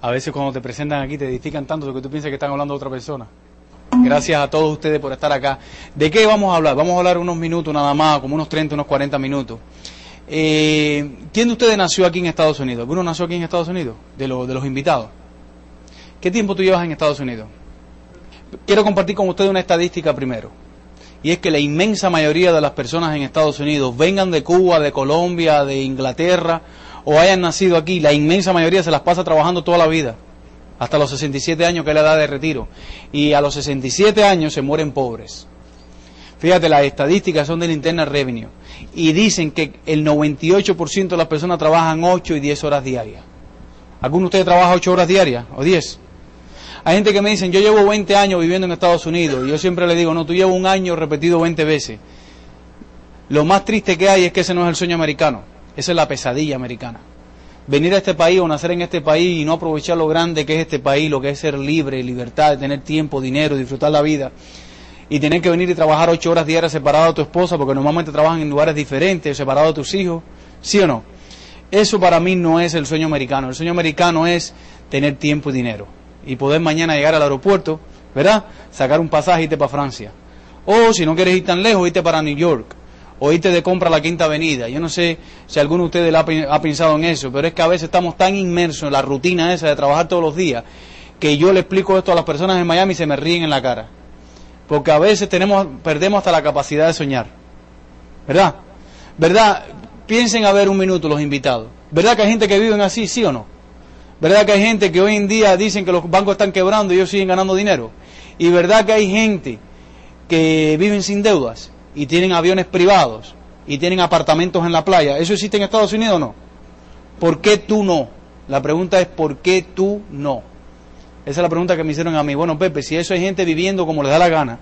A veces cuando te presentan aquí te edifican tanto que tú piensas que están hablando de otra persona. Gracias a todos ustedes por estar acá. ¿De qué vamos a hablar? Vamos a hablar unos minutos nada más, como unos 30, unos 40 minutos. Eh, ¿Quién de ustedes nació aquí en Estados Unidos? ¿Alguno nació aquí en Estados Unidos? De, de los invitados. ¿Qué tiempo tú llevas en Estados Unidos? Quiero compartir con ustedes una estadística primero. Y es que la inmensa mayoría de las personas en Estados Unidos, vengan de Cuba, de Colombia, de Inglaterra o hayan nacido aquí, la inmensa mayoría se las pasa trabajando toda la vida, hasta los 67 años que es la edad de retiro. Y a los 67 años se mueren pobres. Fíjate, las estadísticas son del Internal Revenue y dicen que el 98% de las personas trabajan 8 y 10 horas diarias. ¿Alguno de ustedes trabaja 8 horas diarias o 10? Hay gente que me dicen, yo llevo 20 años viviendo en Estados Unidos y yo siempre le digo, no, tú llevas un año repetido 20 veces. Lo más triste que hay es que ese no es el sueño americano. Esa es la pesadilla americana. Venir a este país o nacer en este país y no aprovechar lo grande que es este país, lo que es ser libre, libertad, tener tiempo, dinero, disfrutar la vida. Y tener que venir y trabajar ocho horas diarias separado de tu esposa, porque normalmente trabajan en lugares diferentes, separado de tus hijos. ¿Sí o no? Eso para mí no es el sueño americano. El sueño americano es tener tiempo y dinero. Y poder mañana llegar al aeropuerto, ¿verdad? Sacar un pasaje y irte para Francia. O si no quieres ir tan lejos, irte para New York o de compra a la Quinta Avenida. Yo no sé si alguno de ustedes ha, pensado en eso, pero es que a veces estamos tan inmersos en la rutina esa de trabajar todos los días que yo le explico esto a las personas en Miami y se me ríen en la cara. Porque a veces tenemos, perdemos hasta la capacidad de soñar. ¿Verdad? ¿Verdad? Piensen a ver un minuto los invitados. ¿Verdad que hay gente que viven así, sí o no? ¿Verdad que hay gente que hoy en día dicen que los bancos están quebrando y ellos siguen ganando dinero? ¿Y verdad que hay gente que viven sin deudas? Y tienen aviones privados y tienen apartamentos en la playa, ¿eso existe en Estados Unidos o no? ¿Por qué tú no? La pregunta es ¿por qué tú no? Esa es la pregunta que me hicieron a mí. Bueno, Pepe, si eso hay gente viviendo como les da la gana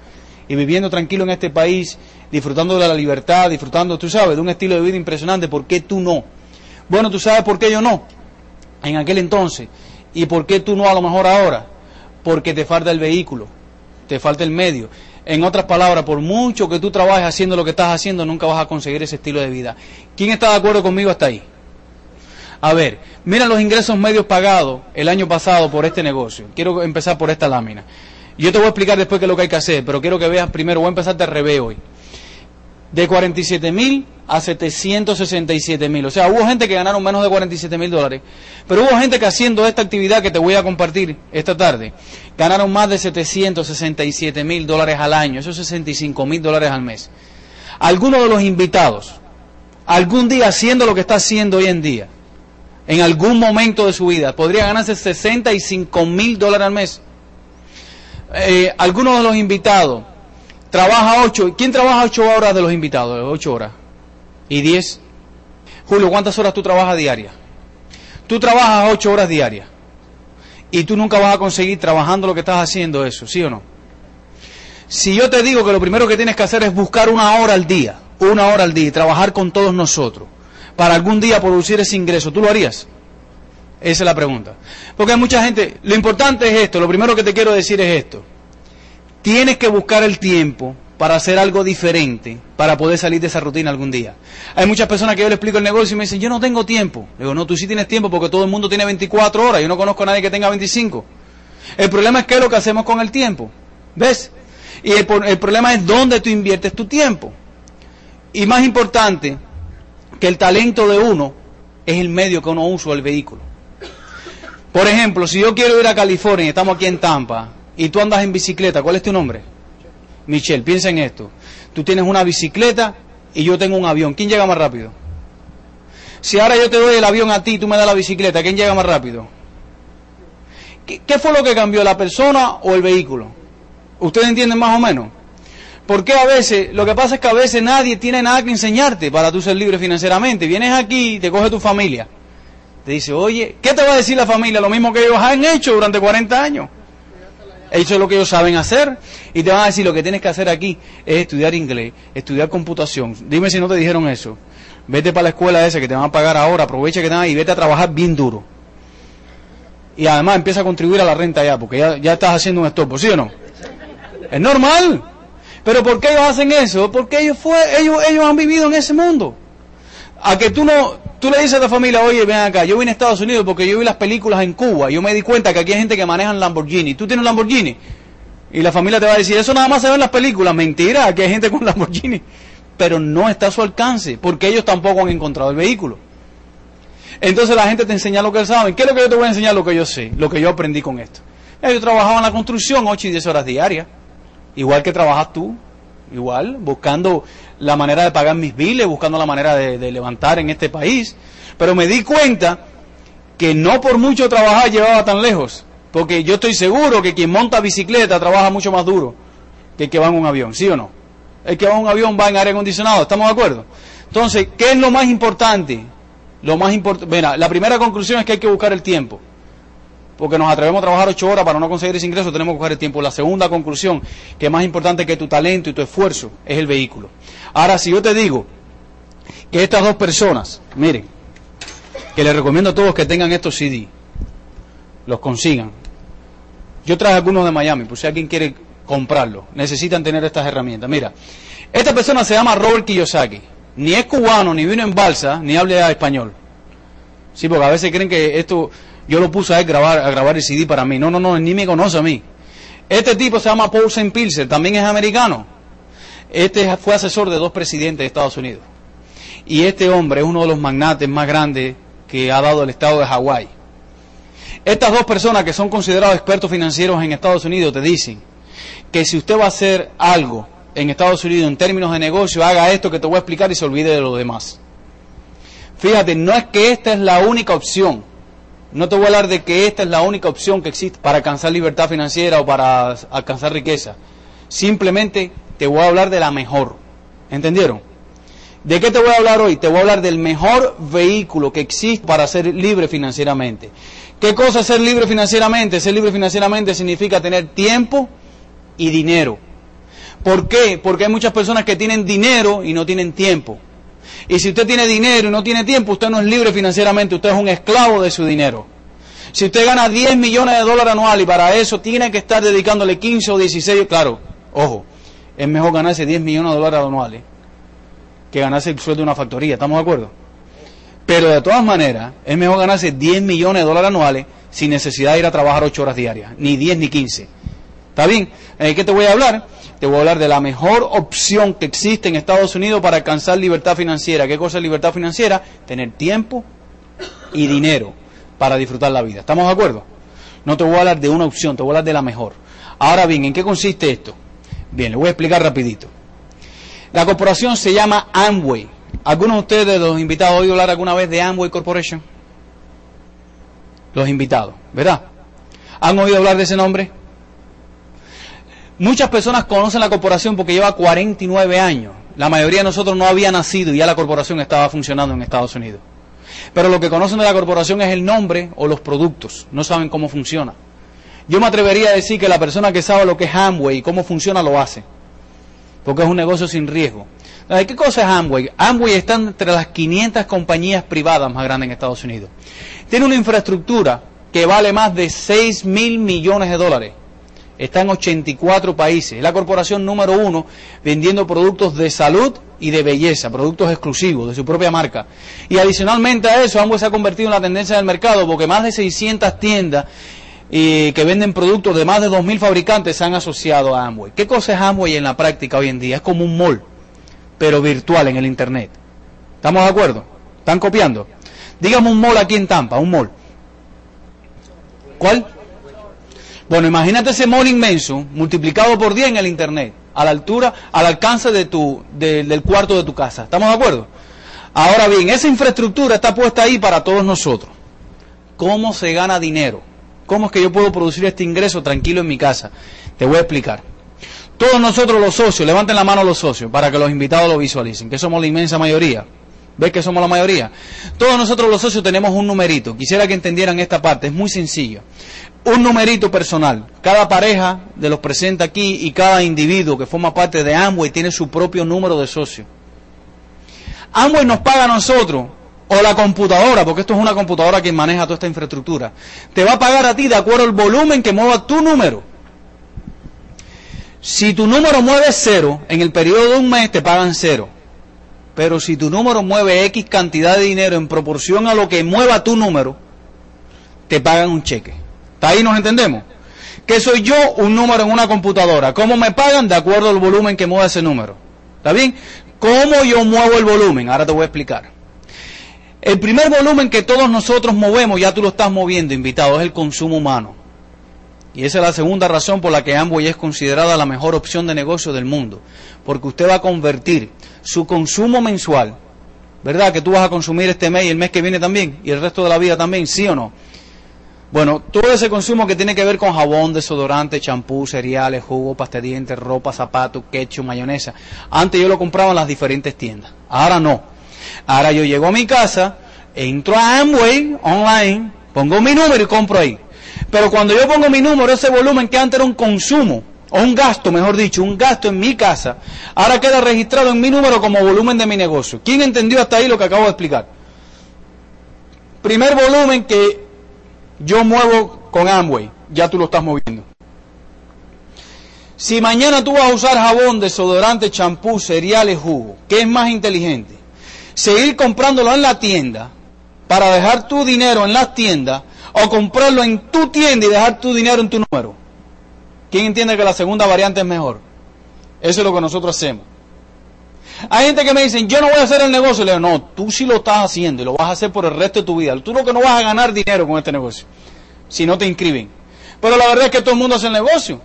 y viviendo tranquilo en este país, disfrutando de la libertad, disfrutando, tú sabes, de un estilo de vida impresionante, ¿por qué tú no? Bueno, tú sabes por qué yo no, en aquel entonces. ¿Y por qué tú no a lo mejor ahora? Porque te falta el vehículo, te falta el medio. En otras palabras, por mucho que tú trabajes haciendo lo que estás haciendo, nunca vas a conseguir ese estilo de vida. ¿Quién está de acuerdo conmigo hasta ahí? A ver, mira los ingresos medios pagados el año pasado por este negocio. Quiero empezar por esta lámina. Yo te voy a explicar después qué es lo que hay que hacer, pero quiero que veas primero, voy a empezar de revés hoy de 47 mil a 767 mil. O sea, hubo gente que ganaron menos de 47 mil dólares, pero hubo gente que haciendo esta actividad que te voy a compartir esta tarde, ganaron más de 767 mil dólares al año, esos 65 mil dólares al mes. Algunos de los invitados, algún día haciendo lo que está haciendo hoy en día, en algún momento de su vida, podría ganarse 65 mil dólares al mes. Eh, algunos de los invitados, trabaja ocho. ¿Quién trabaja ocho horas de los invitados? Ocho horas. ¿Y diez? Julio, ¿cuántas horas tú trabajas diarias? Tú trabajas ocho horas diarias. Y tú nunca vas a conseguir trabajando lo que estás haciendo eso, ¿sí o no? Si yo te digo que lo primero que tienes que hacer es buscar una hora al día, una hora al día y trabajar con todos nosotros para algún día producir ese ingreso, ¿tú lo harías? Esa es la pregunta. Porque hay mucha gente, lo importante es esto, lo primero que te quiero decir es esto. Tienes que buscar el tiempo para hacer algo diferente, para poder salir de esa rutina algún día. Hay muchas personas que yo les explico el negocio y me dicen, yo no tengo tiempo. Le digo, no, tú sí tienes tiempo porque todo el mundo tiene 24 horas. Yo no conozco a nadie que tenga 25. El problema es qué es lo que hacemos con el tiempo. ¿Ves? Y el, el problema es dónde tú inviertes tu tiempo. Y más importante, que el talento de uno es el medio que uno usa, el vehículo. Por ejemplo, si yo quiero ir a California, estamos aquí en Tampa, y tú andas en bicicleta, ¿cuál es tu nombre? Michelle, piensa en esto. Tú tienes una bicicleta y yo tengo un avión. ¿Quién llega más rápido? Si ahora yo te doy el avión a ti y tú me das la bicicleta, ¿quién llega más rápido? ¿Qué, fue lo que cambió, la persona o el vehículo? ¿Ustedes entienden más o menos? Porque a veces, lo que pasa es que a veces nadie tiene nada que enseñarte para tú ser libre financieramente. Vienes aquí y te coge tu familia. Te dice, oye, ¿qué te va a decir la familia? Lo mismo que ellos han hecho durante 40 años. Eso es lo que ellos saben hacer. Y te van a decir, lo que tienes que hacer aquí es estudiar inglés, estudiar computación. Dime si no te dijeron eso. Vete para la escuela esa que te van a pagar ahora, aprovecha que te van y vete a trabajar bien duro. Y además empieza a contribuir a la renta ya, porque ya, ya estás haciendo un estopo, ¿sí o no? Es normal. Pero ¿por qué ellos hacen eso? Porque ellos, fue, ellos, ellos han vivido en ese mundo. A que tú no, tú le dices a la familia, oye, ven acá, yo vine a Estados Unidos porque yo vi las películas en Cuba, yo me di cuenta que aquí hay gente que maneja Lamborghini. ¿Tú tienes un Lamborghini? Y la familia te va a decir, eso nada más se ve en las películas. Mentira, aquí hay gente con Lamborghini. Pero no está a su alcance, porque ellos tampoco han encontrado el vehículo. Entonces la gente te enseña lo que saben. ¿Qué es lo que yo te voy a enseñar? Lo que yo sé, lo que yo aprendí con esto. Yo trabajaba en la construcción 8 y 10 horas diarias, igual que trabajas tú, igual, buscando la manera de pagar mis biles, buscando la manera de, levantar en este país. Pero me di cuenta que no por mucho trabajar llevaba tan lejos. Porque yo estoy seguro que quien monta bicicleta trabaja mucho más duro que el que va en un avión, ¿sí o no? El que va en un avión va en aire acondicionado, ¿estamos de acuerdo? Entonces, ¿qué es lo más importante? Lo más importante, la primera conclusión es que hay que buscar el tiempo. Porque nos atrevemos a trabajar ocho horas para no conseguir ese ingreso, tenemos que buscar el tiempo. La segunda conclusión, que más importante que tu talento y tu esfuerzo, es el vehículo. Ahora, si yo te digo que estas dos personas, miren, que les recomiendo a todos que tengan estos CD, los consigan. Yo traje algunos de Miami, por si alguien quiere comprarlo, necesitan tener estas herramientas. Mira, esta persona se llama Robert Kiyosaki, ni es cubano, ni vino en balsa, ni habla español. Sí, porque a veces creen que esto, yo lo puse a grabar, a grabar el CD para mí. No, no, no, ni me conoce a mí. Este tipo se llama Paul St. Pilser, también es americano. Este fue asesor de dos presidentes de Estados Unidos. Y este hombre es uno de los magnates más grandes que ha dado el estado de Hawái. Estas dos personas que son considerados expertos financieros en Estados Unidos te dicen que si usted va a hacer algo en Estados Unidos en términos de negocio, haga esto que te voy a explicar y se olvide de lo demás. Fíjate, no es que esta es la única opción. No te voy a hablar de que esta es la única opción que existe para alcanzar libertad financiera o para alcanzar riqueza. Simplemente te voy a hablar de la mejor. ¿Entendieron? ¿De qué te voy a hablar hoy? Te voy a hablar del mejor vehículo que existe para ser libre financieramente. ¿Qué cosa es ser libre financieramente? Ser libre financieramente significa tener tiempo y dinero. ¿Por qué? Porque hay muchas personas que tienen dinero y no tienen tiempo. Y si usted tiene dinero y no tiene tiempo, usted no es libre financieramente, usted es un esclavo de su dinero. Si usted gana 10 millones de dólares anuales y para eso tiene que estar dedicándole 15 o 16, claro, ojo, es mejor ganarse 10 millones de dólares anuales que ganarse el sueldo de una factoría, ¿estamos de acuerdo? Pero de todas maneras, es mejor ganarse 10 millones de dólares anuales sin necesidad de ir a trabajar 8 horas diarias, ni 10 ni 15. ¿Está bien? ¿De qué te voy a hablar? Te voy a hablar de la mejor opción que existe en Estados Unidos para alcanzar libertad financiera. ¿Qué cosa es libertad financiera? Tener tiempo y dinero para disfrutar la vida. ¿Estamos de acuerdo? No te voy a hablar de una opción, te voy a hablar de la mejor. Ahora bien, ¿en qué consiste esto? Bien, le voy a explicar rapidito. La corporación se llama Amway. ¿Algunos de ustedes, los invitados, han oído hablar alguna vez de Amway Corporation? Los invitados, ¿verdad? ¿Han oído hablar de ese nombre? Muchas personas conocen la corporación porque lleva 49 años. La mayoría de nosotros no había nacido y ya la corporación estaba funcionando en Estados Unidos. Pero lo que conocen de la corporación es el nombre o los productos. No saben cómo funciona. Yo me atrevería a decir que la persona que sabe lo que es Amway y cómo funciona lo hace. Porque es un negocio sin riesgo. ¿Qué cosa es Amway? Amway está entre las 500 compañías privadas más grandes en Estados Unidos. Tiene una infraestructura que vale más de 6 mil millones de dólares está en 84 países. Es la corporación número uno vendiendo productos de salud y de belleza, productos exclusivos de su propia marca. Y adicionalmente a eso, Amway se ha convertido en la tendencia del mercado porque más de 600 tiendas que venden productos de más de 2.000 fabricantes se han asociado a Amway. ¿Qué cosa es Amway en la práctica hoy en día? Es como un mall, pero virtual en el Internet. ¿Estamos de acuerdo? ¿Están copiando? Dígame un mall aquí en Tampa, un mall. ¿Cuál? Bueno, imagínate ese mall inmenso multiplicado por 10 en el Internet, a la altura, al alcance de tu, del cuarto de tu casa. ¿Estamos de acuerdo? Ahora bien, esa infraestructura está puesta ahí para todos nosotros. ¿Cómo se gana dinero? ¿Cómo es que yo puedo producir este ingreso tranquilo en mi casa? Te voy a explicar. Todos nosotros los socios, levanten la mano los socios para que los invitados lo visualicen, que somos la inmensa mayoría. ¿Ves que somos la mayoría? Todos nosotros los socios tenemos un numerito. Quisiera que entendieran esta parte, es muy sencillo un numerito personal. Cada pareja de los presenta aquí y cada individuo que forma parte de Amway tiene su propio número de socio. Amway nos paga a nosotros, o la computadora, porque esto es una computadora que maneja toda esta infraestructura, te va a pagar a ti de acuerdo al volumen que mueva tu número. Si tu número mueve cero, en el periodo de un mes te pagan cero. Pero si tu número mueve X cantidad de dinero en proporción a lo que mueva tu número, te pagan un cheque. ¿Está ahí nos entendemos? Que soy yo un número en una computadora. ¿Cómo me pagan? De acuerdo al volumen que mueve ese número. ¿Está bien? ¿Cómo yo muevo el volumen? Ahora te voy a explicar. El primer volumen que todos nosotros movemos, ya tú lo estás moviendo, invitado, es el consumo humano. Y esa es la segunda razón por la que Amway es considerada la mejor opción de negocio del mundo. Porque usted va a convertir su consumo mensual, ¿verdad? Que tú vas a consumir este mes y el mes que viene también, y el resto de la vida también, ¿sí o no? Bueno, todo ese consumo que tiene que ver con jabón, desodorante, champú, cereales, jugo, pasta de dientes, ropa, zapatos, ketchup, mayonesa. Antes yo lo compraba en las diferentes tiendas. Ahora no. Ahora yo llego a mi casa, entro a Amway online, pongo mi número y compro ahí. Pero cuando yo pongo mi número, ese volumen que antes era un consumo, o un gasto, mejor dicho, un gasto en mi casa, ahora queda registrado en mi número como volumen de mi negocio. ¿Quién entendió hasta ahí lo que acabo de explicar? Primer volumen que yo muevo con Amway, ya tú lo estás moviendo. Si mañana tú vas a usar jabón, desodorante, champú, cereales, jugo, ¿qué es más inteligente? Seguir comprándolo en la tienda para dejar tu dinero en las tiendas o comprarlo en tu tienda y dejar tu dinero en tu número. ¿Quién entiende que la segunda variante es mejor? Eso es lo que nosotros hacemos. Hay gente que me dicen, yo no voy a hacer el negocio. Le digo, no, tú sí lo estás haciendo y lo vas a hacer por el resto de tu vida. Tú lo que no vas a ganar dinero con este negocio, si no te inscriben. Pero la verdad es que todo el mundo hace el negocio.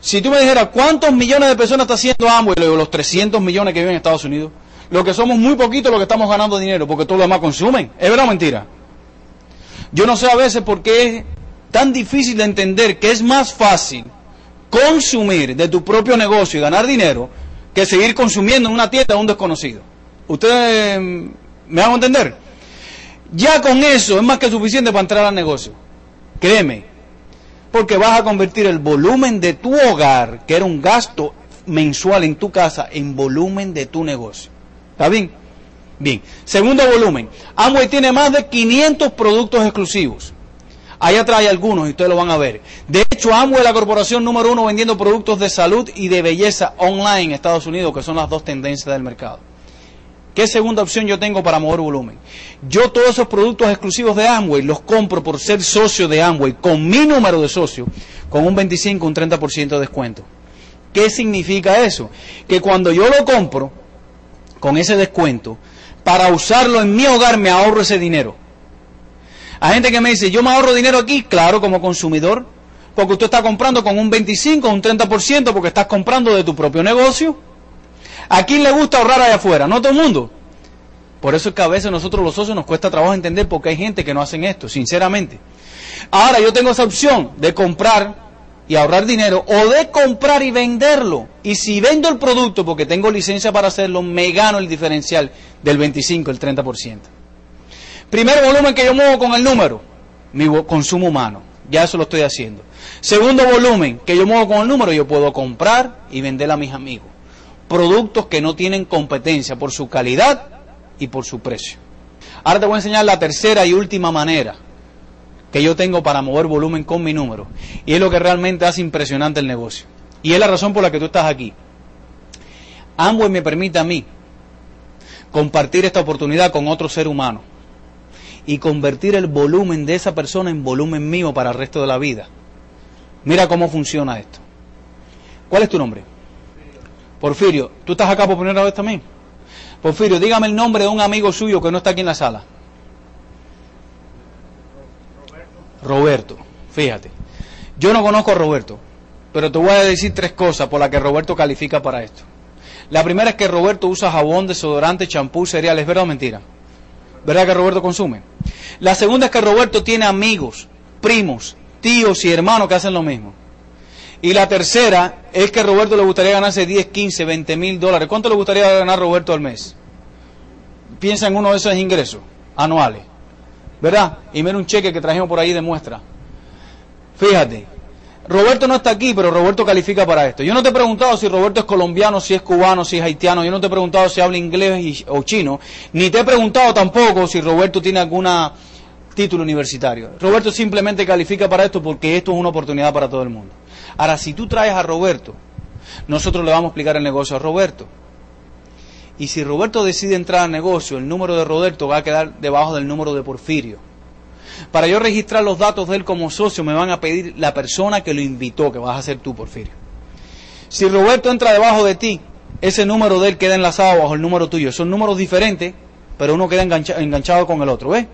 Si tú me dijeras, ¿cuántos millones de personas está haciendo ambos? Y los 300 millones que viven en Estados Unidos. Lo que somos muy poquitos los que estamos ganando dinero, porque todos los demás consumen. ¿Es verdad o mentira? Yo no sé a veces por qué es tan difícil de entender que es más fácil consumir de tu propio negocio y ganar dinero que seguir consumiendo en una tienda a un desconocido. ¿Ustedes mm, me van a entender? Ya con eso es más que suficiente para entrar al negocio. Créeme. Porque vas a convertir el volumen de tu hogar, que era un gasto mensual en tu casa, en volumen de tu negocio. ¿Está bien? Bien. Segundo volumen. Amway tiene más de 500 productos exclusivos. Allá trae algunos y ustedes lo van a ver. De hecho, Amway la corporación número uno vendiendo productos de salud y de belleza online en Estados Unidos, que son las dos tendencias del mercado. ¿Qué segunda opción yo tengo para mover volumen? Yo todos esos productos exclusivos de Amway los compro por ser socio de Amway con mi número de socio, con un 25, un 30% de descuento. ¿Qué significa eso? Que cuando yo lo compro con ese descuento, para usarlo en mi hogar me ahorro ese dinero. Hay gente que me dice, yo me ahorro dinero aquí, claro, como consumidor, porque usted está comprando con un 25, un 30%, porque estás comprando de tu propio negocio. ¿A quién le gusta ahorrar allá afuera? No todo el mundo. Por eso es que a veces nosotros los socios nos cuesta trabajo entender porque hay gente que no hacen esto, sinceramente. Ahora yo tengo esa opción de comprar y ahorrar dinero o de comprar y venderlo. Y si vendo el producto porque tengo licencia para hacerlo, me gano el diferencial del 25, el 30%. Primer volumen que yo muevo con el número, mi consumo humano. Ya eso lo estoy haciendo. Segundo volumen que yo muevo con el número, yo puedo comprar y vender a mis amigos. Productos que no tienen competencia por su calidad y por su precio. Ahora te voy a enseñar la tercera y última manera que yo tengo para mover volumen con mi número. Y es lo que realmente hace impresionante el negocio. Y es la razón por la que tú estás aquí. Amway me permite a mí compartir esta oportunidad con otro ser humano y convertir el volumen de esa persona en volumen mío para el resto de la vida. Mira cómo funciona esto. ¿Cuál es tu nombre? Porfirio. ¿Tú estás acá por primera vez también? Porfirio, dígame el nombre de un amigo suyo que no está aquí en la sala. Roberto, fíjate. Yo no conozco a Roberto, pero te voy a decir tres cosas por las que Roberto califica para esto. La primera es que Roberto usa jabón, desodorante, champú, cereales. ¿Verdad o mentira? ¿Verdad que Roberto consume? La segunda es que Roberto tiene amigos, primos, tíos y hermanos que hacen lo mismo. Y la tercera es que Roberto le gustaría ganarse 10, 15, 20 mil dólares. ¿Cuánto le gustaría ganar Roberto al mes? Piensa en uno de esos ingresos anuales. ¿verdad? Y mira un cheque que trajimos por ahí de muestra. Fíjate, Roberto no está aquí, pero Roberto califica para esto. Yo no te he preguntado si Roberto es colombiano, si es cubano, si es haitiano. Yo no te he preguntado si habla inglés o chino. Ni te he preguntado tampoco si Roberto tiene alguna título universitario. Roberto simplemente califica para esto porque esto es una oportunidad para todo el mundo. Ahora, si tú traes a Roberto, nosotros le vamos a explicar el negocio a Roberto. Y si Roberto decide entrar al negocio, el número de Roberto va a quedar debajo del número de Porfirio. Para yo registrar los datos de él como socio, me van a pedir la persona que lo invitó, que vas a ser tú, Porfirio. Si Roberto entra debajo de ti, ese número de él queda enlazado bajo el número tuyo. Son números diferentes, pero uno queda enganchado con el otro, ¿ves?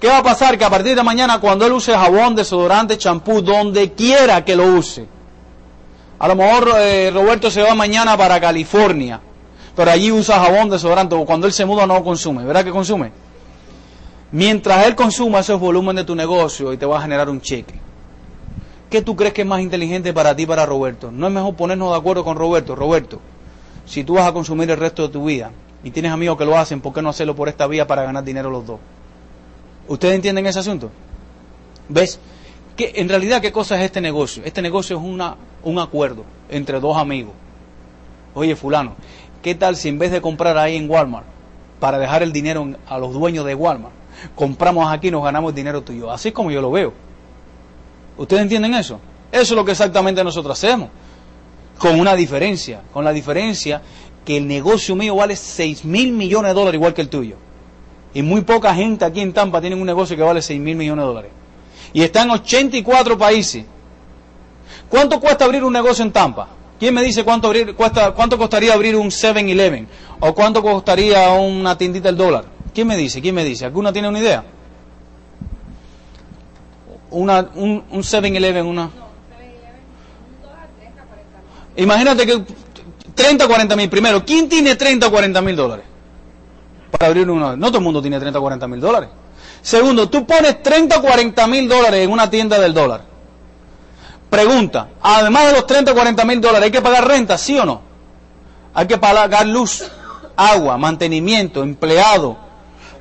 ¿Qué va a pasar? Que a partir de mañana, cuando él use jabón, desodorante, champú, donde quiera que lo use, a lo mejor eh, Roberto se va mañana para California, pero allí usa jabón, desodorante, o cuando él se muda no consume, ¿verdad que consume? Mientras él consuma esos volúmenes de tu negocio y te va a generar un cheque. ¿Qué tú crees que es más inteligente para ti, para Roberto? No es mejor ponernos de acuerdo con Roberto. Roberto, si tú vas a consumir el resto de tu vida y tienes amigos que lo hacen, ¿por qué no hacerlo por esta vía para ganar dinero los dos? ¿Ustedes entienden ese asunto? ¿Ves? Que en realidad, ¿qué cosa es este negocio? Este negocio es una, un acuerdo entre dos amigos. Oye, fulano, ¿qué tal si en vez de comprar ahí en Walmart, para dejar el dinero a los dueños de Walmart, compramos aquí y nos ganamos el dinero tuyo? Así como yo lo veo. ¿Ustedes entienden eso? Eso es lo que exactamente nosotros hacemos. Con una diferencia, con la diferencia que el negocio mío vale 6 mil millones de dólares igual que el tuyo. Y muy poca gente aquí en Tampa tiene un negocio que vale 6 mil millones de dólares. Y está en 84 países. ¿Cuánto cuesta abrir un negocio en Tampa? ¿Quién me dice cuánto, abrir, cuesta, cuánto costaría abrir un 7-Eleven? ¿O cuánto costaría una tiendita del dólar? ¿Quién me dice? ¿Quién me dice? ¿Alguna tiene una idea? Una, un, un 7-Eleven, una... Imagínate que 30 o 40 mil primero. ¿Quién tiene 30 o 40 mil dólares? Para abrir una. No todo el mundo tiene 30 o 40 mil dólares. Segundo, tú pones 30 o 40 mil dólares en una tienda del dólar. Pregunta, además de los 30 o 40 mil dólares, ¿hay que pagar renta, sí o no? Hay que pagar luz, agua, mantenimiento, empleado,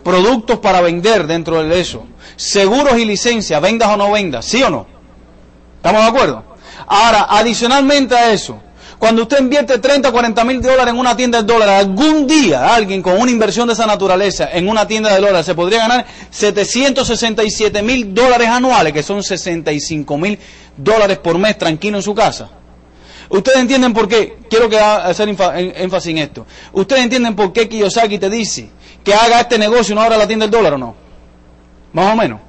productos para vender dentro de eso, seguros y licencias, vendas o no vendas, sí o no? ¿Estamos de acuerdo? Ahora, adicionalmente a eso, cuando usted invierte 30 o 40 mil dólares en una tienda de dólares, algún día alguien con una inversión de esa naturaleza en una tienda de dólares se podría ganar 767 mil dólares anuales, que son 65 mil dólares por mes tranquilo en su casa. Ustedes entienden por qué, quiero que hacer énfasis en esto. Ustedes entienden por qué Kiyosaki te dice que haga este negocio no abra la tienda del dólar o no. Más o menos.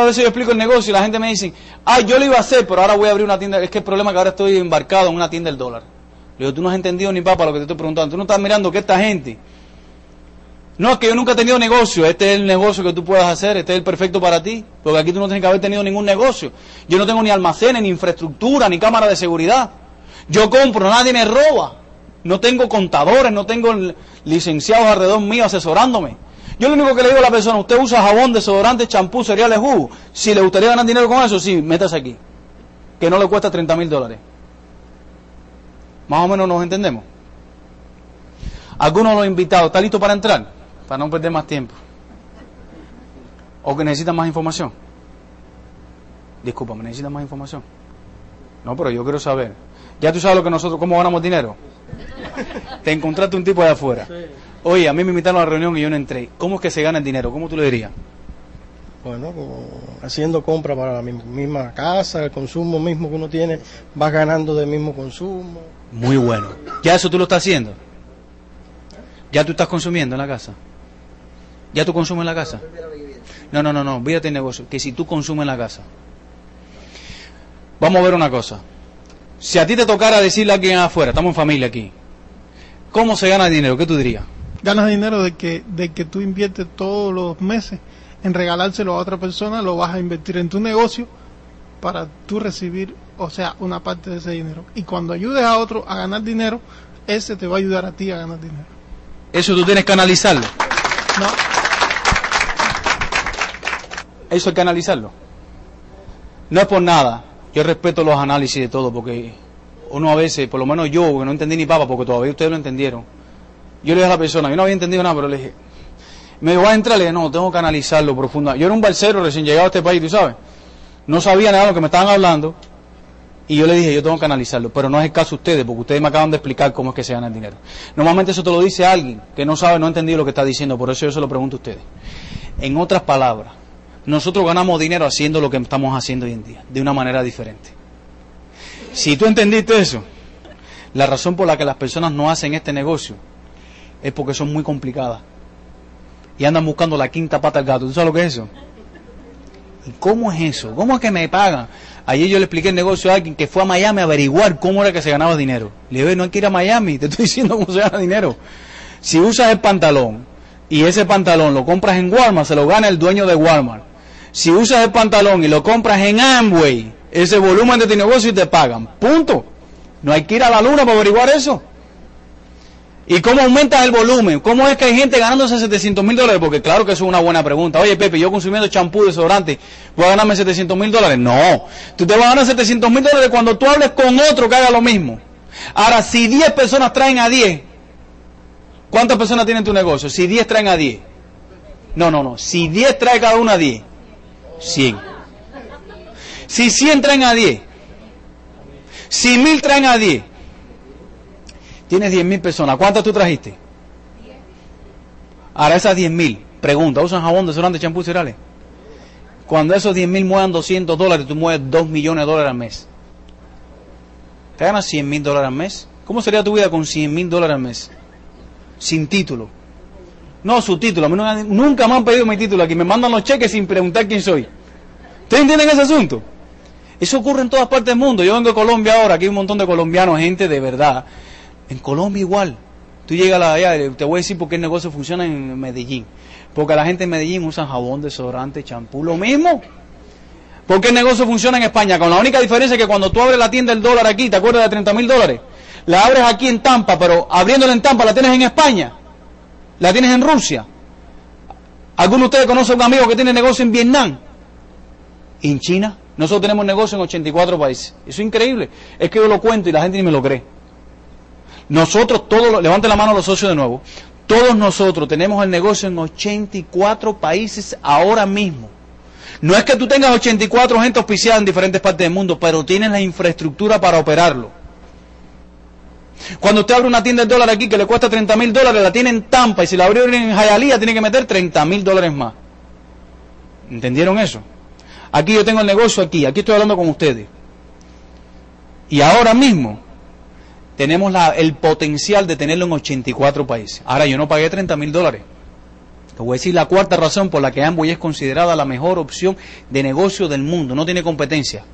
A veces yo explico el negocio y la gente me dice, ah, yo lo iba a hacer, pero ahora voy a abrir una tienda. Es que el problema es que ahora estoy embarcado en una tienda del dólar. Le digo, tú no has entendido ni papá lo que te estoy preguntando. Tú no estás mirando que esta gente. No, es que yo nunca he tenido negocio. Este es el negocio que tú puedas hacer. Este es el perfecto para ti. Porque aquí tú no tienes que haber tenido ningún negocio. Yo no tengo ni almacenes, ni infraestructura, ni cámara de seguridad. Yo compro, nadie me roba. No tengo contadores, no tengo licenciados alrededor mío asesorándome. Yo lo único que le digo a la persona, usted usa jabón, desodorante, champú, cereales, jugo. Si le gustaría ganar dinero con eso, sí, métase aquí. Que no le cuesta 30 mil dólares. Más o menos nos entendemos. Algunos de los invitados, ¿está listo para entrar? Para no perder más tiempo. ¿O que necesitan más información? Disculpa, ¿me necesitan más información? No, pero yo quiero saber. ¿Ya tú sabes lo que nosotros, cómo ganamos dinero? Te encontraste un tipo de afuera. Oye, a mí me invitaron a la reunión y yo no entré. ¿Cómo es que se gana el dinero? ¿Cómo tú le dirías? Bueno, haciendo compra para la misma casa, el consumo mismo que uno tiene, vas ganando del mismo consumo. Muy bueno. ¿Ya eso tú lo estás haciendo? ¿Ya tú estás consumiendo en la casa? ¿Ya tú consumes en la casa? No, no, no, no, Vídate el negocio. Que si tú consumes en la casa. Vamos a ver una cosa. Si a ti te tocara decirle a alguien afuera, estamos en familia aquí, ¿cómo se gana dinero? ¿Qué tú dirías? Ganas dinero de que, de que tú inviertes todos los meses en regalárselo a otra persona, lo vas a invertir en tu negocio para tú recibir, o sea, una parte de ese dinero. Y cuando ayudes a otro a ganar dinero, ese te va a ayudar a ti a ganar dinero. Eso tú tienes que analizarlo. No. Eso hay que analizarlo. No es por nada. Yo respeto los análisis de todo porque uno a veces, por lo menos yo, que no entendí ni papa, porque todavía ustedes lo entendieron yo le dije a la persona, yo no había entendido nada, pero le dije, me voy a entrar, le dije, no, tengo que analizarlo profundamente. Yo era un balsero recién llegado a este país, tú sabes. No sabía nada de lo que me estaban hablando. Y yo le dije, yo tengo que analizarlo, pero no es el caso de ustedes, porque ustedes me acaban de explicar cómo es que se gana el dinero. Normalmente eso te lo dice alguien que no sabe, no ha entendido lo que está diciendo, por eso yo se lo pregunto a ustedes. En otras palabras, nosotros ganamos dinero haciendo lo que estamos haciendo hoy en día, de una manera diferente. Si tú entendiste eso, la razón por la que las personas no hacen este negocio es porque son muy complicadas. Y andan buscando la quinta pata al gato. ¿Tú sabes lo que es eso? ¿Y cómo es eso? ¿Cómo es que me pagan? Ayer yo le expliqué el negocio a alguien que fue a Miami a averiguar cómo era que se ganaba dinero. Le dije, no hay que ir a Miami, te estoy diciendo cómo se gana dinero. Si usas el pantalón y ese pantalón lo compras en Walmart, se lo gana el dueño de Walmart. Si usas el pantalón y lo compras en Amway, ese volumen de tu negocio y te pagan. Punto. No hay que ir a la luna para averiguar eso. ¿Y cómo aumentas el volumen? ¿Cómo es que hay gente ganándose 700 mil dólares? Porque claro que eso es una buena pregunta. Oye, Pepe, yo consumiendo champú, desodorante, ¿voy a ganarme 700 mil dólares? No. Tú te vas a ganar 700 mil dólares cuando tú hables con otro que haga lo mismo. Ahora, si 10 personas traen a 10, ¿cuántas personas tienen tu negocio? Si 10 traen a 10. No, no, no. Si 10 trae cada uno a 10, 100. Si 100 traen a 10, si 1000 traen a 10, Tienes 10.000 personas. ¿Cuántas tú trajiste? Ahora esas 10.000, pregunta, ¿usan jabón, desodorante, champú, cereales? Cuando esos 10.000 muevan 200 dólares, tú mueves 2 millones de dólares al mes. ¿Te ganas 100 mil dólares al mes? ¿Cómo sería tu vida con 100 mil dólares al mes? Sin título. No, su título. nunca me han pedido mi título aquí. Me mandan los cheques sin preguntar quién soy. ¿Ustedes entienden ese asunto? Eso ocurre en todas partes del mundo. Yo vengo de Colombia ahora, aquí hay un montón de colombianos, gente de verdad, en Colombia igual. Tú llegas allá, te voy a decir por qué el negocio funciona en Medellín. Porque la gente en Medellín usa jabón, desodorante, champú, lo mismo. Porque el negocio funciona en España, con la única diferencia que cuando tú abres la tienda del dólar aquí, ¿te acuerdas de 30 mil dólares? La abres aquí en Tampa, pero abriéndola en Tampa la tienes en España. La tienes en Rusia. ¿Alguno de ustedes conoce a un amigo que tiene negocio en Vietnam? en China? Nosotros tenemos negocio en 84 países. Eso es increíble. Es que yo lo cuento y la gente ni me lo cree. Nosotros todos, levanten la mano los socios de nuevo, todos nosotros tenemos el negocio en 84 países ahora mismo. No es que tú tengas 84 gente auspiciada en diferentes partes del mundo, pero tienes la infraestructura para operarlo. Cuando usted abre una tienda de dólar aquí que le cuesta 30 mil dólares, la tiene en Tampa y si la abrieron en Hialeah tiene que meter 30 mil dólares más. ¿Entendieron eso? Aquí yo tengo el negocio aquí, aquí estoy hablando con ustedes. Y ahora mismo tenemos el potencial de tenerlo en 84 países. Ahora, yo no pagué 30 mil dólares. Te voy a decir la cuarta razón por la que Amway es considerada la mejor opción de negocio del mundo. No tiene competencia.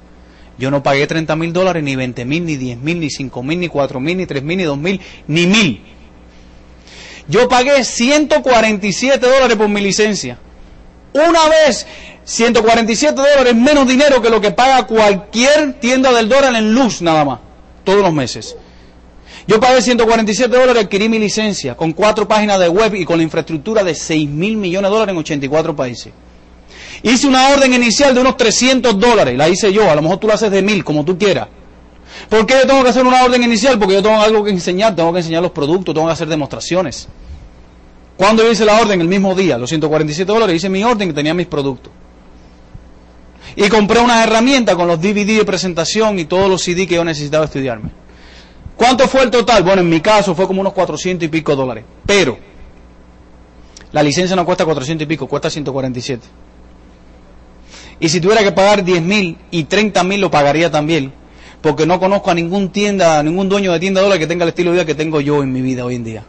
Yo no pagué 30 mil dólares, ni 20 mil, ni 10 mil, ni 5 mil, ni 4 mil, ni 3 mil, ni 2 mil, ni mil. Yo pagué 147 dólares por mi licencia. Una vez, 147 dólares menos dinero que lo que paga cualquier tienda del dólar en luz nada más, todos los meses. Yo pagué 147 dólares, adquirí mi licencia con cuatro páginas de web y con la infraestructura de 6 mil millones de dólares en 84 países. Hice una orden inicial de unos 300 dólares, la hice yo, a lo mejor tú la haces de mil, como tú quieras. ¿Por qué yo tengo que hacer una orden inicial? Porque yo tengo algo que enseñar, tengo que enseñar los productos, tengo que hacer demostraciones. Cuando yo hice la orden? El mismo día, los 147 dólares, hice mi orden y tenía mis productos. Y compré unas herramientas con los DVD de presentación y todos los CD que yo necesitaba estudiarme. ¿Cuánto fue el total? Bueno, en mi caso fue como unos 400 y pico dólares. Pero la licencia no cuesta 400 y pico, cuesta 147. Y si tuviera que pagar 10 mil y 30 mil lo pagaría también. Porque no conozco a ningún tienda, ningún dueño de tienda de dólares que tenga el estilo de vida que tengo yo en mi vida hoy en día.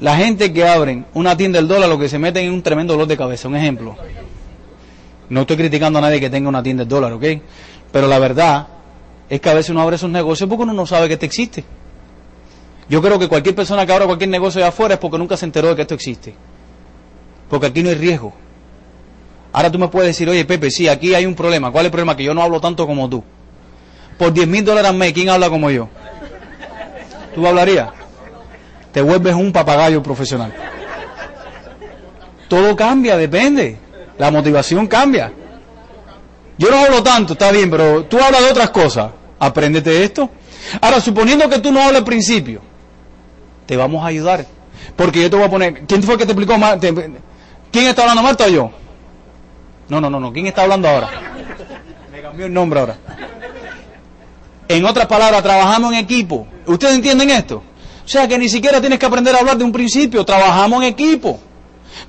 La gente que abren una tienda del dólar lo que se meten en un tremendo dolor de cabeza. Un ejemplo. No estoy criticando a nadie que tenga una tienda del dólar, ¿ok? Pero la verdad es que a veces uno abre esos negocios porque uno no sabe que esto existe. Yo creo que cualquier persona que abra cualquier negocio de afuera es porque nunca se enteró de que esto existe. Porque aquí no hay riesgo. Ahora tú me puedes decir, oye Pepe, sí, aquí hay un problema. ¿Cuál es el problema? Que yo no hablo tanto como tú. Por 10 mil dólares al mes, ¿quién habla como yo? ¿Tú hablarías? Te vuelves un papagayo profesional. Todo cambia, depende. La motivación cambia. Yo no hablo tanto, está bien, pero tú hablas de otras cosas. Apréndete esto. Ahora, suponiendo que tú no hablas al principio, te vamos a ayudar. Porque yo te voy a poner. ¿Quién fue que te explicó más? ¿Quién está hablando, Marta o yo? No, no, no, no. ¿Quién está hablando ahora? Me cambió el nombre ahora. En otras palabras, trabajamos en equipo. ¿Ustedes entienden esto? O sea que ni siquiera tienes que aprender a hablar de un principio. Trabajamos en equipo.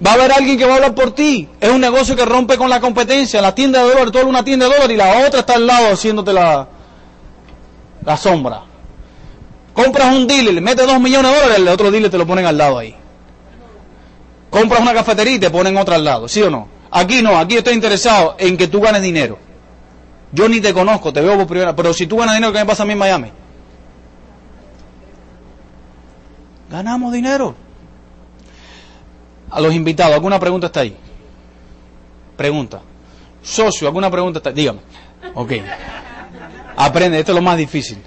Va a haber alguien que va a hablar por ti. Es un negocio que rompe con la competencia. La tienda de dólar, tú una tienda de dólar y la otra está al lado haciéndote la, la sombra. Compras un dealer, le metes dos millones de dólares, el otro dealer te lo ponen al lado ahí. Compras una cafetería y te ponen otra al lado, ¿sí o no? Aquí no, aquí estoy interesado en que tú ganes dinero. Yo ni te conozco, te veo por primera, pero si tú ganas dinero, ¿qué me pasa a mí en Miami? Ganamos dinero. A los invitados, ¿alguna pregunta está ahí? Pregunta. Socio, ¿alguna pregunta está? Dígame. Ok. Aprende, esto es lo más difícil.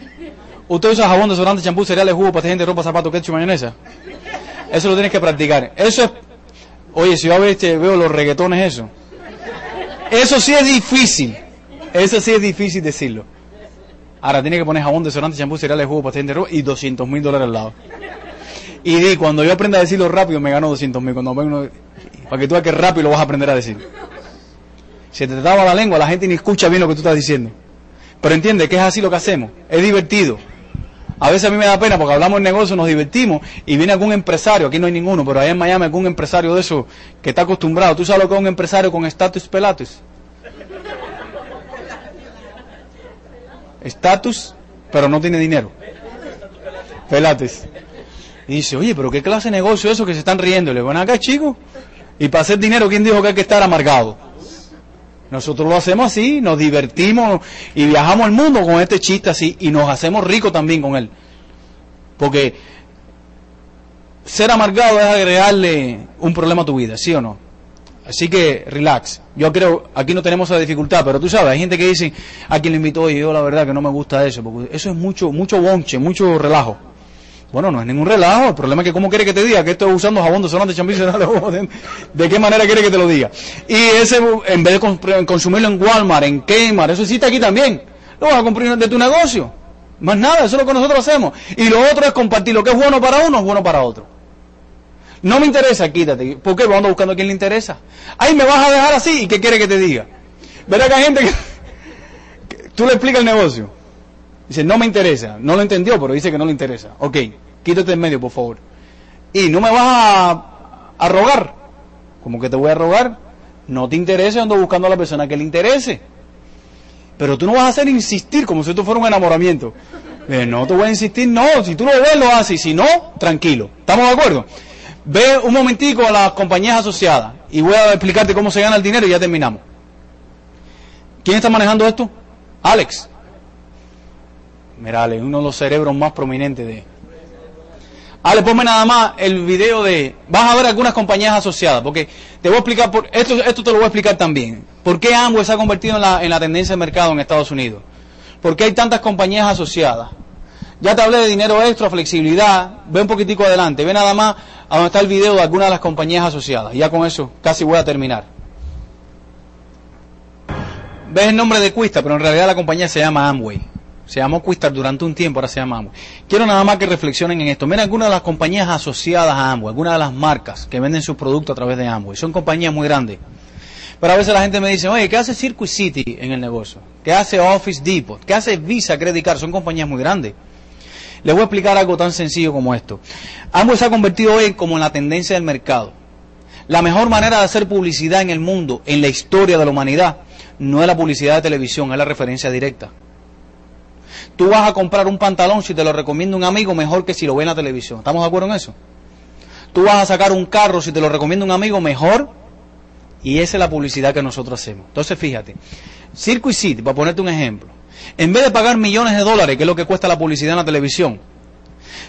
¿Usted usa jabón, desodorante, champú, cereales, jugo, gente, ropa, zapatos, ketchup, mayonesa? Eso lo tienes que practicar. Eso es... Oye, si yo veo, este, veo los reggaetones, eso. Eso sí es difícil. Eso sí es difícil decirlo. Ahora tiene que poner jabón, desodorante, champú, cereales, jugo, gente, ropa y 200 mil dólares al lado. Y di, cuando yo aprenda a decirlo rápido, me gano 200 mil. Cuando vengo, para que tú veas que rápido lo vas a aprender a decir. Si te traba la lengua, la gente ni escucha bien lo que tú estás diciendo. Pero entiende que es así lo que hacemos. Es divertido. A veces a mí me da pena porque hablamos de negocio, nos divertimos y viene algún empresario, aquí no hay ninguno, pero allá en Miami algún empresario de eso que está acostumbrado. ¿Tú sabes lo que es un empresario con estatus pelatus? Estatus, pero no tiene dinero. Pelates. Y dice, oye, pero ¿qué clase de negocio es eso que se están riendo? Le van acá, chico. Y para hacer dinero, ¿quién dijo que hay que estar amargado? Nosotros lo hacemos así, nos divertimos y viajamos al mundo con este chiste así y nos hacemos ricos también con él. Porque ser amargado es agregarle un problema a tu vida, ¿sí o no? Así que relax. Yo creo, aquí no tenemos esa dificultad, pero tú sabes, hay gente que dice, a quien le invitó y yo la verdad que no me gusta eso, porque eso es mucho, mucho bonche, mucho relajo. Bueno, no es ningún relajo. El problema es que cómo quiere que te diga que estoy usando jabón de sonante de ¿De qué manera quiere que te lo diga? Y ese, en vez de consumirlo en Walmart, en Kmart, eso existe aquí también. Lo vas a comprar de tu negocio. Más nada, eso es lo que nosotros hacemos. Y lo otro es compartir lo que es bueno para uno, es bueno para otro. No me interesa, quítate. ¿Por qué? Ando buscando a quien le interesa. Ahí me vas a dejar así y qué quiere que te diga. ¿Verdad que hay gente que tú le explicas el negocio? Dice, no me interesa. No lo entendió, pero dice que no le interesa. Ok, quítate en medio, por favor. Y no me vas a, a rogar. ¿Cómo que te voy a rogar? No te interesa, ando buscando a la persona que le interese. Pero tú no vas a hacer insistir como si esto fuera un enamoramiento. Eh, no te voy a insistir, no. Si tú lo ves, lo haces. Si no, tranquilo. ¿Estamos de acuerdo? Ve un momentico a las compañías asociadas y voy a explicarte cómo se gana el dinero y ya terminamos. ¿Quién está manejando esto? Alex. Mira, Ale, uno de los cerebros más prominentes de... Ale, ponme nada más el video de... Vas a ver algunas compañías asociadas, porque te voy a explicar, por... esto, esto te lo voy a explicar también. ¿Por qué Amway se ha convertido en la, en la tendencia de mercado en Estados Unidos? ¿Por qué hay tantas compañías asociadas? Ya te hablé de dinero extra, flexibilidad. Ve un poquitico adelante. Ve nada más a donde está el video de algunas de las compañías asociadas. Ya con eso casi voy a terminar. Ves el nombre de Cuista, pero en realidad la compañía se llama Amway. Se llamó Quistar durante un tiempo, ahora se llama Amway. Quiero nada más que reflexionen en esto. Miren algunas de las compañías asociadas a Amway, algunas de las marcas que venden sus productos a través de Amway. Son compañías muy grandes. Pero a veces la gente me dice, oye, ¿qué hace Circuit City en el negocio? ¿Qué hace Office Depot? ¿Qué hace Visa Credit Card? Son compañías muy grandes. Les voy a explicar algo tan sencillo como esto. Amway se ha convertido hoy como en la tendencia del mercado. La mejor manera de hacer publicidad en el mundo, en la historia de la humanidad, no es la publicidad de televisión, es la referencia directa. Tú vas a comprar un pantalón si te lo recomienda un amigo mejor que si lo ve en la televisión. ¿Estamos de acuerdo en eso? Tú vas a sacar un carro si te lo recomienda un amigo mejor y esa es la publicidad que nosotros hacemos. Entonces fíjate, Circuit City, para ponerte un ejemplo, en vez de pagar millones de dólares, que es lo que cuesta la publicidad en la televisión,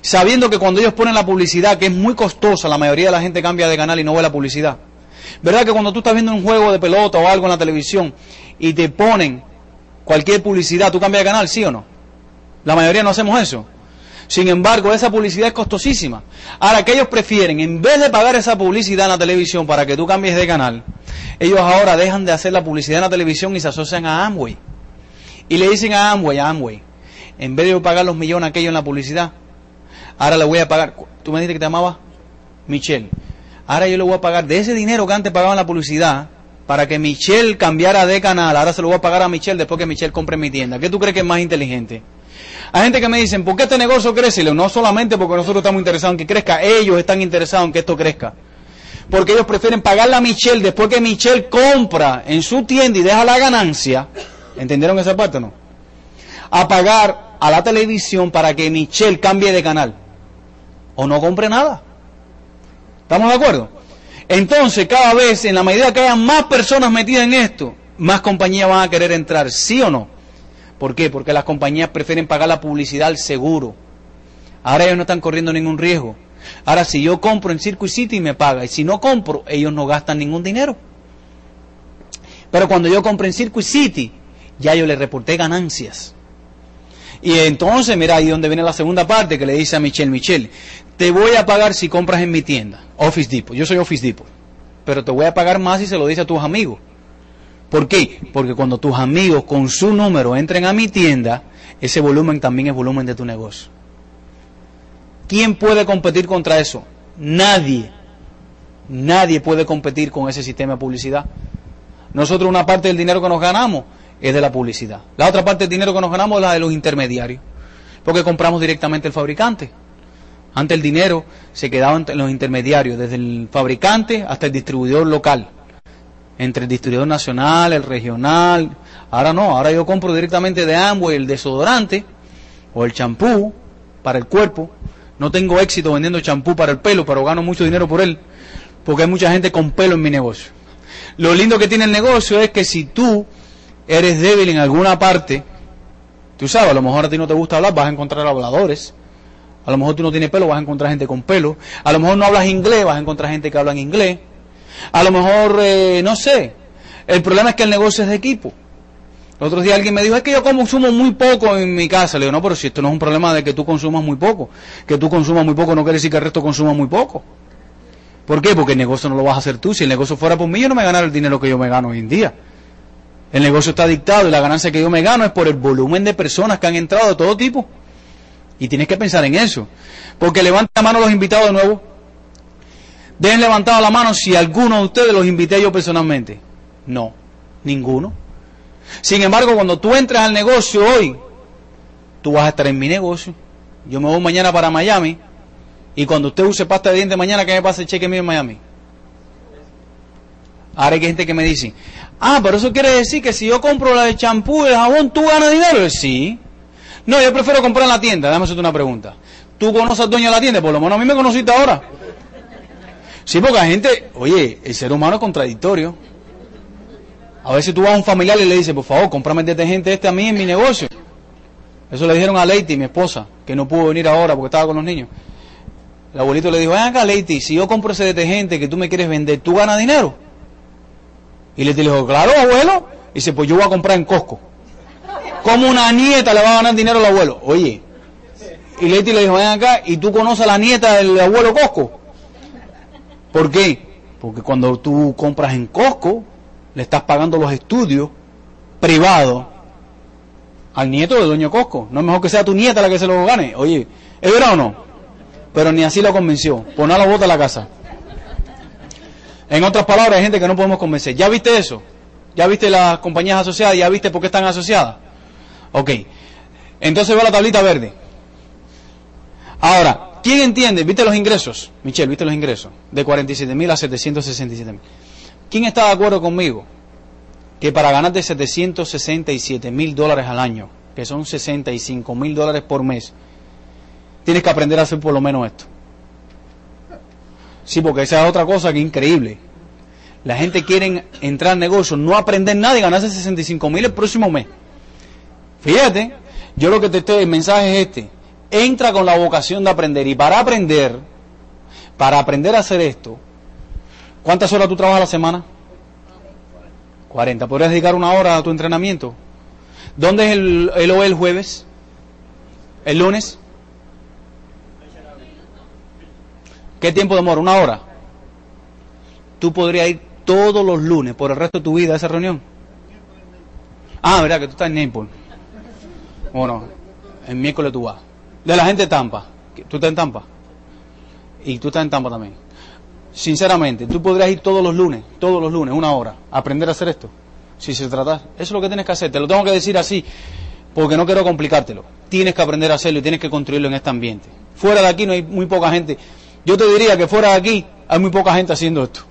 sabiendo que cuando ellos ponen la publicidad, que es muy costosa, la mayoría de la gente cambia de canal y no ve la publicidad. ¿Verdad que cuando tú estás viendo un juego de pelota o algo en la televisión y te ponen cualquier publicidad, tú cambias de canal, sí o no? La mayoría no hacemos eso. Sin embargo, esa publicidad es costosísima. Ahora, que ellos prefieren, en vez de pagar esa publicidad en la televisión para que tú cambies de canal, ellos ahora dejan de hacer la publicidad en la televisión y se asocian a Amway. Y le dicen a Amway, a Amway, en vez de pagar los millones aquellos en la publicidad, ahora le voy a pagar, tú me dijiste que te llamabas Michelle, ahora yo le voy a pagar de ese dinero que antes pagaba en la publicidad, para que Michelle cambiara de canal, ahora se lo voy a pagar a Michelle después que Michelle compre mi tienda. ¿Qué tú crees que es más inteligente? Hay gente que me dicen, ¿por qué este negocio crece? no solamente porque nosotros estamos interesados en que crezca, ellos están interesados en que esto crezca. Porque ellos prefieren pagarle a Michelle después que Michelle compra en su tienda y deja la ganancia. ¿Entendieron esa parte no? A pagar a la televisión para que Michelle cambie de canal. O no compre nada. ¿Estamos de acuerdo? Entonces, cada vez, en la medida que haya más personas metidas en esto, más compañías van a querer entrar, ¿sí o no? ¿Por qué? Porque las compañías prefieren pagar la publicidad al seguro. Ahora ellos no están corriendo ningún riesgo. Ahora, si yo compro en Circuit City, me paga. Y si no compro, ellos no gastan ningún dinero. Pero cuando yo compro en Circuit City, ya yo le reporté ganancias. Y entonces, mira, ahí donde viene la segunda parte que le dice a Michelle, Michelle, te voy a pagar si compras en mi tienda, Office Depot. Yo soy Office Depot. Pero te voy a pagar más si se lo dice a tus amigos. ¿Por qué? Porque cuando tus amigos con su número entren a mi tienda, ese volumen también es volumen de tu negocio. ¿Quién puede competir contra eso? Nadie. Nadie puede competir con ese sistema de publicidad. Nosotros una parte del dinero que nos ganamos es de la publicidad. La otra parte del dinero que nos ganamos es la de los intermediarios. Porque compramos directamente el fabricante. Antes el dinero se quedaba entre los intermediarios, desde el fabricante hasta el distribuidor local. Entre el distribuidor nacional, el regional. Ahora no, ahora yo compro directamente de Amway el desodorante o el champú para el cuerpo. No tengo éxito vendiendo champú para el pelo, pero gano mucho dinero por él. Porque hay mucha gente con pelo en mi negocio. Lo lindo que tiene el negocio es que si tú eres débil en alguna parte, tú sabes, a lo mejor a ti no te gusta hablar, vas a encontrar habladores. A lo mejor tú no tienes pelo, vas a encontrar gente con pelo. A lo mejor no hablas inglés, vas a encontrar gente que habla en inglés. A lo mejor, eh, no sé. El problema es que el negocio es de equipo. El otro día alguien me dijo, es que yo consumo muy poco en mi casa. Le digo, no, pero si esto no es un problema de que tú consumas muy poco. Que tú consumas muy poco no quiere decir que el resto consuma muy poco. ¿Por qué? Porque el negocio no lo vas a hacer tú. Si el negocio fuera por mí, yo no me ganara el dinero que yo me gano hoy en día. El negocio está dictado y la ganancia que yo me gano es por el volumen de personas que han entrado de todo tipo. Y tienes que pensar en eso. Porque levanta la mano los invitados de nuevo. Dejen levantado la mano si alguno de ustedes los invité yo personalmente. No, ninguno. Sin embargo, cuando tú entras al negocio hoy, tú vas a estar en mi negocio. Yo me voy mañana para Miami. Y cuando usted use pasta de dientes mañana, ¿qué me pasa el cheque mío en Miami? Ahora hay gente que me dice, ah, pero eso quiere decir que si yo compro la de champú el jabón, ¿tú ganas dinero? Sí. No, yo prefiero comprar en la tienda. Déjame hacerte una pregunta. ¿Tú conoces al dueño de la tienda? Por lo menos a mí me conociste ahora. Sí, porque la gente, oye, el ser humano es contradictorio. A veces tú vas a un familiar y le dices, por favor, cómprame el detergente este a mí en mi negocio. Eso le dijeron a Leite, mi esposa, que no pudo venir ahora porque estaba con los niños. El abuelito le dijo, ven acá, Leite, si yo compro ese detergente que tú me quieres vender, ¿tú ganas dinero? Y le dijo, claro, abuelo. Y dice, pues yo voy a comprar en Costco. Como una nieta le va a ganar dinero al abuelo. Oye. Y Leite le dijo, ven acá, ¿y tú conoces a la nieta del abuelo Costco? ¿Por qué? Porque cuando tú compras en Costco, le estás pagando los estudios privados al nieto del dueño Costco. No es mejor que sea tu nieta la que se lo gane. Oye, ¿es verdad o no? Pero ni así lo convenció. Pues no la bota a la casa. En otras palabras, hay gente que no podemos convencer. ¿Ya viste eso? ¿Ya viste las compañías asociadas? ¿Ya viste por qué están asociadas? Ok. Entonces ve la tablita verde. Ahora, ¿quién entiende? ¿Viste los ingresos? Michelle, ¿viste los ingresos? De 47 mil a 767 mil. ¿Quién está de acuerdo conmigo? Que para ganar de 767 mil dólares al año, que son 65 mil dólares por mes, tienes que aprender a hacer por lo menos esto. Sí, porque esa es otra cosa que es increíble. La gente quiere entrar al negocio, no aprender nada y ganarse 65 mil el próximo mes. Fíjate, yo lo que te estoy, el mensaje es este. Entra con la vocación de aprender y para aprender, para aprender a hacer esto, ¿cuántas horas tú trabajas a la semana? 40. ¿Podrías dedicar una hora a tu entrenamiento? ¿Dónde es el, el el jueves? ¿El lunes? ¿Qué tiempo demora? ¿Una hora? Tú podrías ir todos los lunes por el resto de tu vida a esa reunión. Ah, verdad que tú estás en Naples. Bueno, el miércoles tú vas. De la gente Tampa. ¿Tú estás en Tampa? Y tú estás en Tampa también. Sinceramente, tú podrías ir todos los lunes, todos los lunes, una hora, a aprender a hacer esto. Si se trata, eso es lo que tienes que hacer. Te lo tengo que decir así, porque no quiero complicártelo. Tienes que aprender a hacerlo y tienes que construirlo en este ambiente. Fuera de aquí no hay muy poca gente. Yo te diría que fuera de aquí hay muy poca gente haciendo esto.